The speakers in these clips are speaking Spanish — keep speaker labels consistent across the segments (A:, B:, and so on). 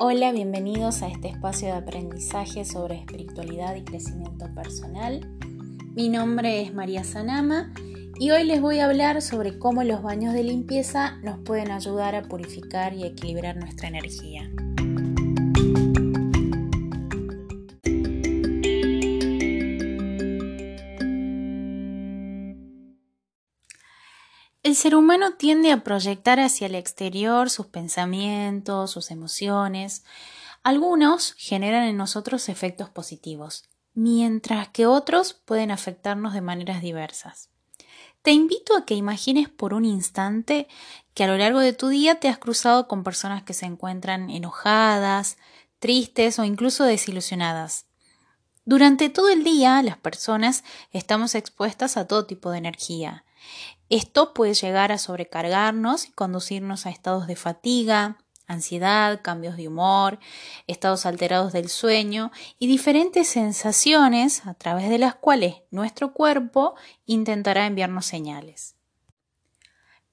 A: Hola, bienvenidos a este espacio de aprendizaje sobre espiritualidad y crecimiento personal. Mi nombre es María Sanama y hoy les voy a hablar sobre cómo los baños de limpieza nos pueden ayudar a purificar y equilibrar nuestra energía. El ser humano tiende a proyectar hacia el exterior sus pensamientos, sus emociones. Algunos generan en nosotros efectos positivos, mientras que otros pueden afectarnos de maneras diversas. Te invito a que imagines por un instante que a lo largo de tu día te has cruzado con personas que se encuentran enojadas, tristes o incluso desilusionadas. Durante todo el día las personas estamos expuestas a todo tipo de energía. Esto puede llegar a sobrecargarnos y conducirnos a estados de fatiga, ansiedad, cambios de humor, estados alterados del sueño y diferentes sensaciones a través de las cuales nuestro cuerpo intentará enviarnos señales.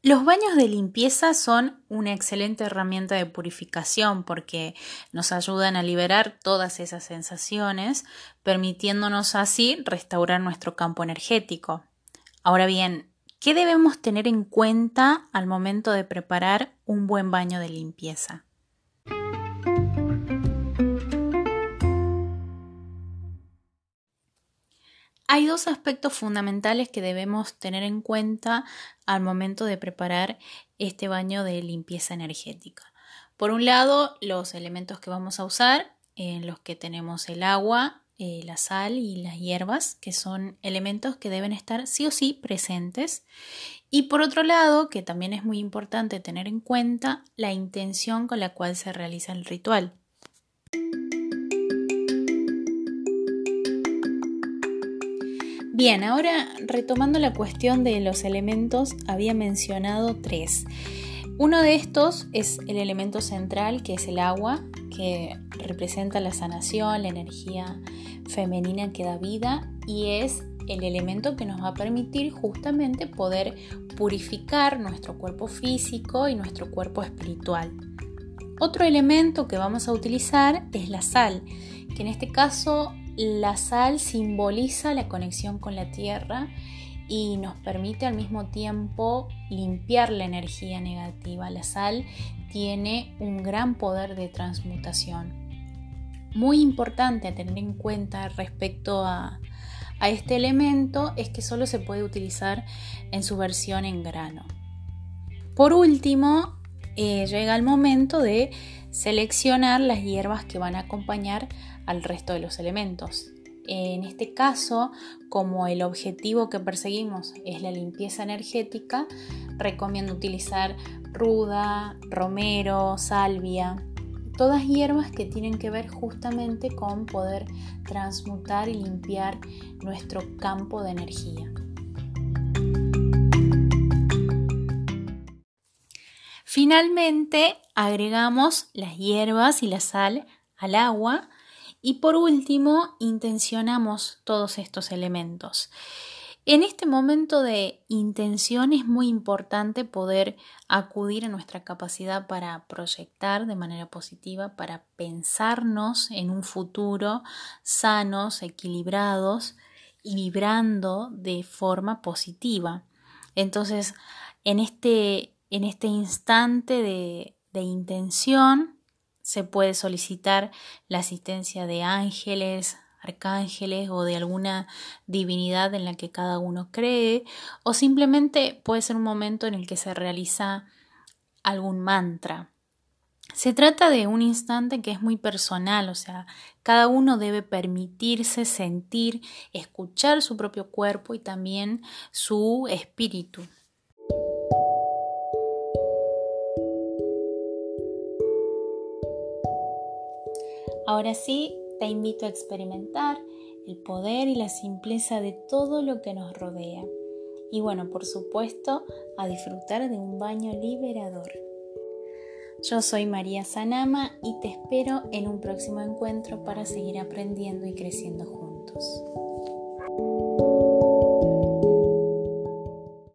A: Los baños de limpieza son una excelente herramienta de purificación porque nos ayudan a liberar todas esas sensaciones, permitiéndonos así restaurar nuestro campo energético. Ahora bien, ¿Qué debemos tener en cuenta al momento de preparar un buen baño de limpieza? Hay dos aspectos fundamentales que debemos tener en cuenta al momento de preparar este baño de limpieza energética. Por un lado, los elementos que vamos a usar, en los que tenemos el agua, eh, la sal y las hierbas, que son elementos que deben estar sí o sí presentes. Y por otro lado, que también es muy importante tener en cuenta la intención con la cual se realiza el ritual. Bien, ahora retomando la cuestión de los elementos, había mencionado tres. Uno de estos es el elemento central, que es el agua, que representa la sanación, la energía femenina que da vida y es el elemento que nos va a permitir justamente poder purificar nuestro cuerpo físico y nuestro cuerpo espiritual. Otro elemento que vamos a utilizar es la sal, que en este caso la sal simboliza la conexión con la tierra y nos permite al mismo tiempo limpiar la energía negativa. La sal tiene un gran poder de transmutación. Muy importante a tener en cuenta respecto a, este elemento es que solo se puede utilizar en su versión en grano. Por último, eh, llega el momento de seleccionar las hierbas que van a acompañar al resto de los elementos. En este caso, como el objetivo que perseguimos es la limpieza energética, recomiendo utilizar ruda, romero, salvia, todas hierbas que tienen que ver justamente con poder transmutar y limpiar nuestro campo de energía. Finalmente agregamos las hierbas y la sal al agua y por último, intencionamos todos estos elementos. En este momento de intención es muy importante poder acudir a nuestra capacidad para proyectar de manera positiva, para pensarnos en un futuro sanos, equilibrados y vibrando de forma positiva. Entonces, en este, en este instante de, de intención, se puede solicitar la asistencia de ángeles, arcángeles o de alguna divinidad en la que cada uno cree, o simplemente puede ser un momento en el que se realiza algún mantra. Se trata de un instante que es muy personal, o sea, cada uno debe permitirse sentir, escuchar su propio cuerpo y también su espíritu. Ahora sí, te invito a experimentar el poder y la simpleza de todo lo que nos rodea. Y bueno, por supuesto, a disfrutar de un baño liberador. Yo soy María Sanama y te espero en un próximo encuentro para seguir aprendiendo y creciendo juntos.